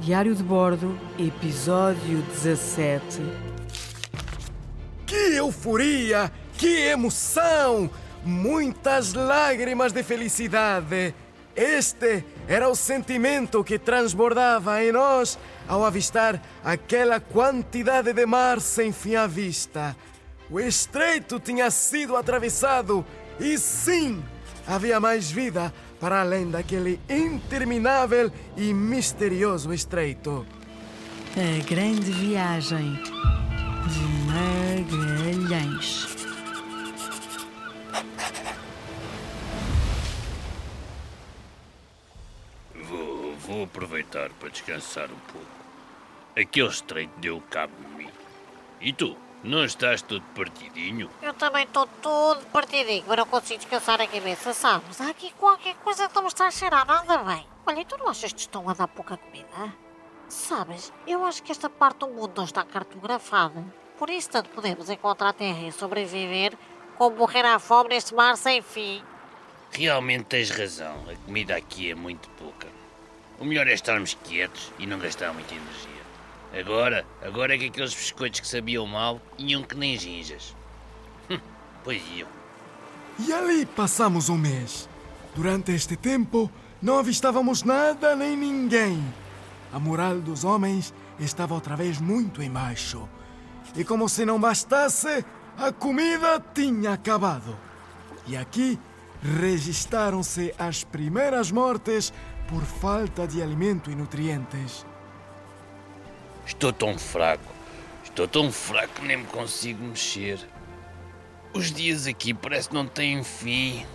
Diário de Bordo, episódio 17. Que euforia! Que emoção! Muitas lágrimas de felicidade. Este era o sentimento que transbordava em nós ao avistar aquela quantidade de mar sem fim à vista. O estreito tinha sido atravessado e sim, havia mais vida para além daquele interminável e misterioso estreito. A grande viagem de Magalhães. Vou, vou aproveitar para descansar um pouco. Aquele estreito deu cabo de mim. E tu? Não estás todo partidinho? Eu também estou todo partidinho, mas não consigo descansar a cabeça, sabes? Há aqui qualquer coisa que não me está a cheirar nada bem. Olha, e tu não achas que estão a dar pouca comida? Sabes, eu acho que esta parte do mundo não está cartografada. Por isso, tanto podemos encontrar terra e sobreviver, como morrer à fome neste mar sem fim. Realmente tens razão. A comida aqui é muito pouca. O melhor é estarmos quietos e não gastar muita energia. Agora, agora é que aqueles biscoitos que sabiam mal iam que nem ginjas. Hum, pois iam. E ali passamos um mês. Durante este tempo, não avistávamos nada nem ninguém. A moral dos homens estava outra vez muito embaixo. E como se não bastasse, a comida tinha acabado. E aqui registaram-se as primeiras mortes por falta de alimento e nutrientes. Estou tão fraco. Estou tão fraco que nem me consigo mexer. Os dias aqui parece que não têm fim.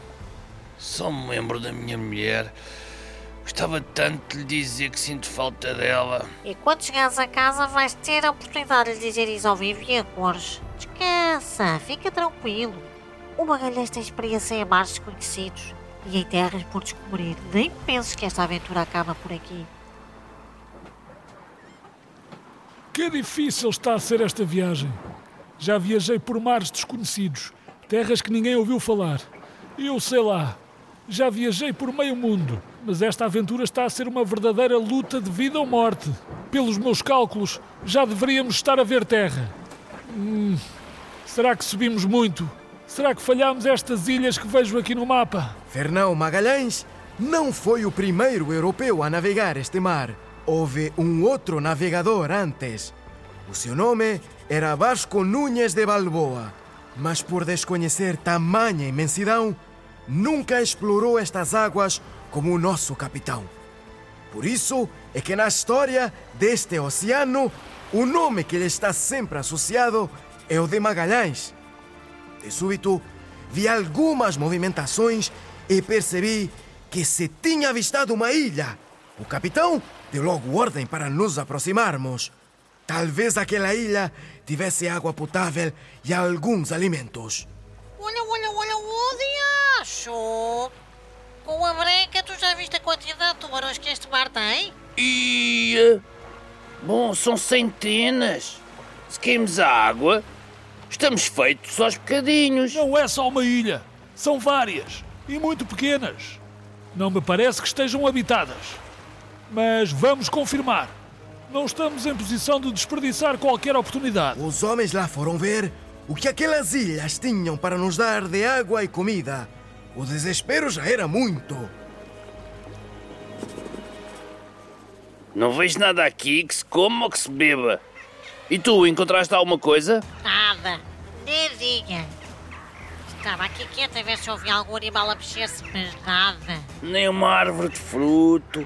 Só me lembro da minha mulher. Gostava tanto de lhe dizer que sinto falta dela. E quando chegares a casa vais ter a oportunidade de lhe dizer isso ao vivo e a cores. Descansa, fica tranquilo. O Magalhães tem experiência em mares desconhecidos e em terras por descobrir. Nem penses que esta aventura acaba por aqui. Que difícil está a ser esta viagem. Já viajei por mares desconhecidos, terras que ninguém ouviu falar. Eu sei lá, já viajei por meio mundo, mas esta aventura está a ser uma verdadeira luta de vida ou morte. Pelos meus cálculos, já deveríamos estar a ver terra. Hum, será que subimos muito? Será que falhamos estas ilhas que vejo aqui no mapa? Fernão Magalhães não foi o primeiro europeu a navegar este mar. Houve um outro navegador antes. O seu nome era Vasco Núñez de Balboa, mas por desconhecer tamanha imensidão, nunca explorou estas águas como o nosso capitão. Por isso é que na história deste oceano, o nome que lhe está sempre associado é o de Magalhães. De súbito, vi algumas movimentações e percebi que se tinha avistado uma ilha. O capitão deu logo ordem para nos aproximarmos. Talvez aquela ilha tivesse água potável e alguns alimentos. Olha, olha, olha, o diacho! Com a breca, tu já viste a quantidade de tubarões que este mar tem? Ia! Bom, são centenas. Se queimos a água, estamos feitos aos bocadinhos. Não é só uma ilha, são várias e muito pequenas. Não me parece que estejam habitadas. Mas vamos confirmar. Não estamos em posição de desperdiçar qualquer oportunidade. Os homens lá foram ver o que aquelas ilhas tinham para nos dar de água e comida. O desespero já era muito. Não vejo nada aqui que se coma ou que se beba. E tu, encontraste alguma coisa? Nada. Nadinha. Estava aqui quieto a ver se ouvia algum animal a mexer-se, mas nada. Nem uma árvore de fruto,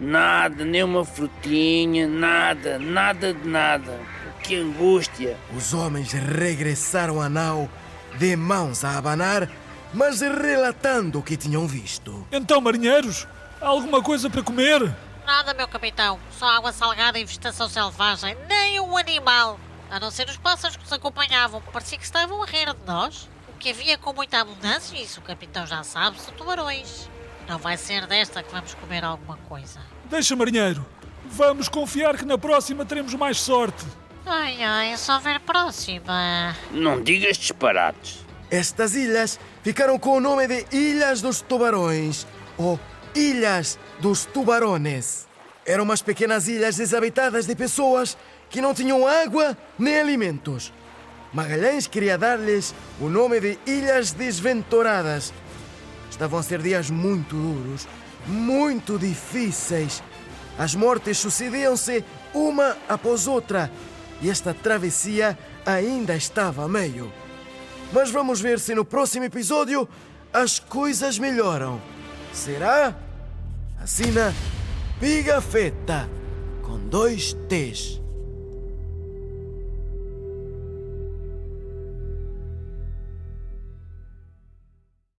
nada, nem uma frutinha, nada, nada de nada. Que angústia! Os homens regressaram à nau, de mãos a abanar, mas relatando o que tinham visto. Então, marinheiros, há alguma coisa para comer? Nada, meu capitão. Só água salgada e vegetação selvagem. Nem um animal. A não ser os pássaros que nos acompanhavam. Parecia que estavam a rir de nós. O que havia com muita abundância, isso o capitão já sabe, são tubarões. Não vai ser desta que vamos comer alguma coisa. Deixa, marinheiro. Vamos confiar que na próxima teremos mais sorte. Ai, ai, só ver próxima. Não digas disparates. Estas ilhas ficaram com o nome de Ilhas dos Tubarões ou Ilhas dos Tubarones. Eram umas pequenas ilhas desabitadas de pessoas que não tinham água nem alimentos. Magalhães queria dar-lhes o nome de Ilhas Desventoradas. Estavam a ser dias muito duros, muito difíceis. As mortes sucediam-se uma após outra e esta travessia ainda estava a meio. Mas vamos ver se no próximo episódio as coisas melhoram. Será? Assina Pigafetta com dois T's.